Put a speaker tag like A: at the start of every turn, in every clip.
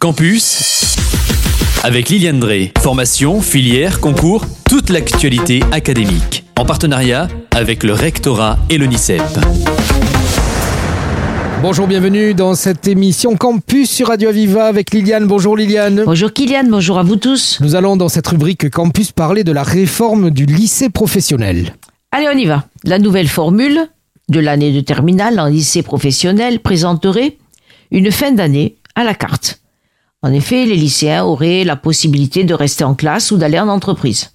A: Campus avec Liliane Drey. Formation, filière, concours, toute l'actualité académique. En partenariat avec le rectorat et l'ONICEP.
B: Bonjour, bienvenue dans cette émission Campus sur Radio Aviva avec Liliane. Bonjour Liliane.
C: Bonjour Kylian, bonjour à vous tous.
B: Nous allons dans cette rubrique Campus parler de la réforme du lycée professionnel.
C: Allez, on y va. La nouvelle formule de l'année de terminale en lycée professionnel présenterait une fin d'année à la carte. En effet, les lycéens auraient la possibilité de rester en classe ou d'aller en entreprise.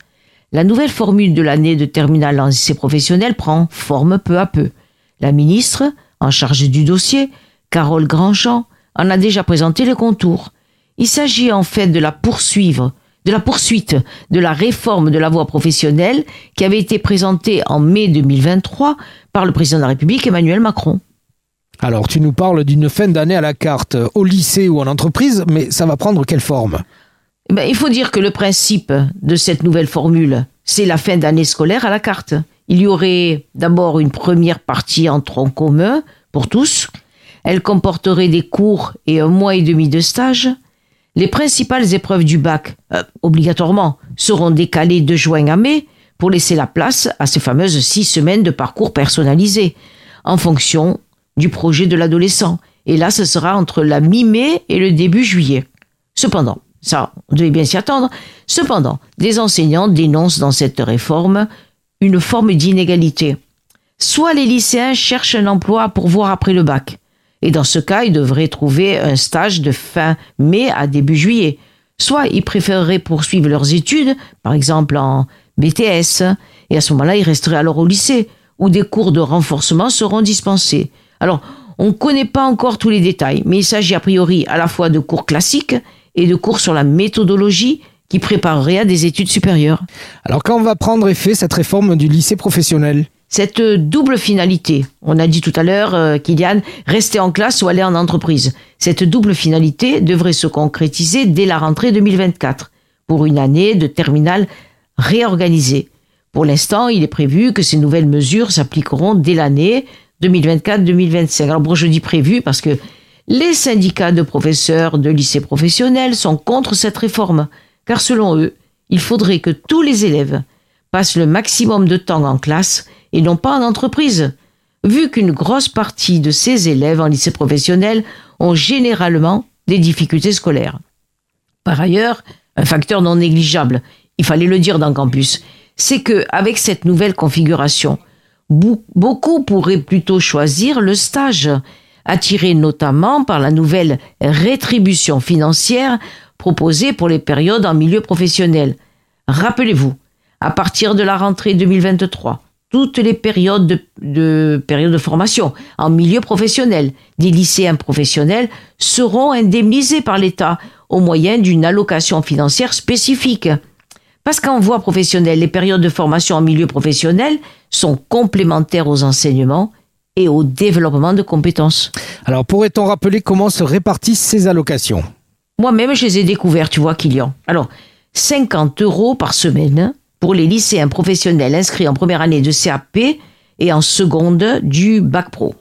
C: La nouvelle formule de l'année de terminale en lycée professionnel prend forme peu à peu. La ministre, en charge du dossier, Carole Grandjean, en a déjà présenté les contours. Il s'agit en fait de la poursuivre, de la poursuite de la réforme de la voie professionnelle qui avait été présentée en mai 2023 par le président de la République Emmanuel Macron.
B: Alors, tu nous parles d'une fin d'année à la carte au lycée ou en entreprise, mais ça va prendre quelle forme?
C: Eh ben, il faut dire que le principe de cette nouvelle formule, c'est la fin d'année scolaire à la carte. Il y aurait d'abord une première partie en tronc commun pour tous. Elle comporterait des cours et un mois et demi de stage. Les principales épreuves du bac, euh, obligatoirement, seront décalées de juin à mai pour laisser la place à ces fameuses six semaines de parcours personnalisé, en fonction du projet de l'adolescent. Et là, ce sera entre la mi-mai et le début juillet. Cependant, ça, on devait bien s'y attendre. Cependant, des enseignants dénoncent dans cette réforme une forme d'inégalité. Soit les lycéens cherchent un emploi pour voir après le bac. Et dans ce cas, ils devraient trouver un stage de fin mai à début juillet. Soit ils préféreraient poursuivre leurs études, par exemple en BTS, et à ce moment-là, ils resteraient alors au lycée, où des cours de renforcement seront dispensés. Alors, on ne connaît pas encore tous les détails, mais il s'agit a priori à la fois de cours classiques et de cours sur la méthodologie qui prépareraient à des études supérieures.
B: Alors, quand va prendre effet cette réforme du lycée professionnel?
C: Cette double finalité, on a dit tout à l'heure, euh, Kylian, rester en classe ou aller en entreprise. Cette double finalité devrait se concrétiser dès la rentrée 2024, pour une année de terminale réorganisée. Pour l'instant, il est prévu que ces nouvelles mesures s'appliqueront dès l'année 2024-2025. Alors bon, je dis prévu parce que les syndicats de professeurs de lycées professionnels sont contre cette réforme, car selon eux, il faudrait que tous les élèves passent le maximum de temps en classe et non pas en entreprise, vu qu'une grosse partie de ces élèves en lycée professionnel ont généralement des difficultés scolaires. Par ailleurs, un facteur non négligeable, il fallait le dire dans le campus, c'est que avec cette nouvelle configuration, beaucoup pourraient plutôt choisir le stage, attiré notamment par la nouvelle rétribution financière proposée pour les périodes en milieu professionnel. Rappelez-vous, à partir de la rentrée 2023, toutes les périodes de, de, périodes de formation en milieu professionnel des lycéens professionnels seront indemnisés par l'État au moyen d'une allocation financière spécifique. Parce qu'en voie professionnelle, les périodes de formation en milieu professionnel sont complémentaires aux enseignements et au développement de compétences.
B: Alors, pourrait-on rappeler comment se répartissent ces allocations?
C: Moi-même, je les ai découvertes, tu vois, Kylian. Alors, 50 euros par semaine pour les lycéens professionnels inscrits en première année de CAP et en seconde du Bac Pro.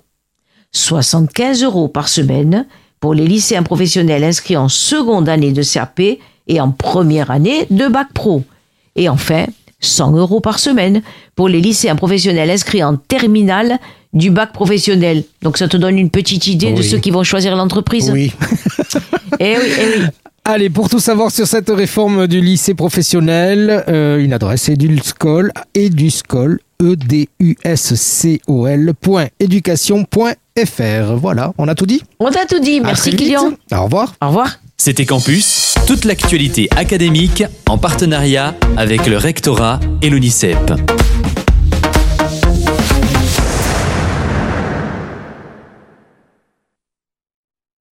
C: 75 euros par semaine pour les lycéens professionnels inscrits en seconde année de CAP et en première année de Bac Pro. Et enfin, 100 euros par semaine pour les lycéens professionnels inscrits en terminale du bac professionnel. Donc ça te donne une petite idée oui. de ceux qui vont choisir l'entreprise.
B: Oui.
C: et oui, et oui.
B: Allez, pour tout savoir sur cette réforme du lycée professionnel, euh, une adresse eduscol, eduscol, e d u s c o l .éducation.fr. Voilà, on a tout dit?
C: On a tout dit, merci Kylian.
B: Au revoir.
C: Au revoir.
A: C'était Campus, toute l'actualité académique en partenariat avec le rectorat et l'ONICEP.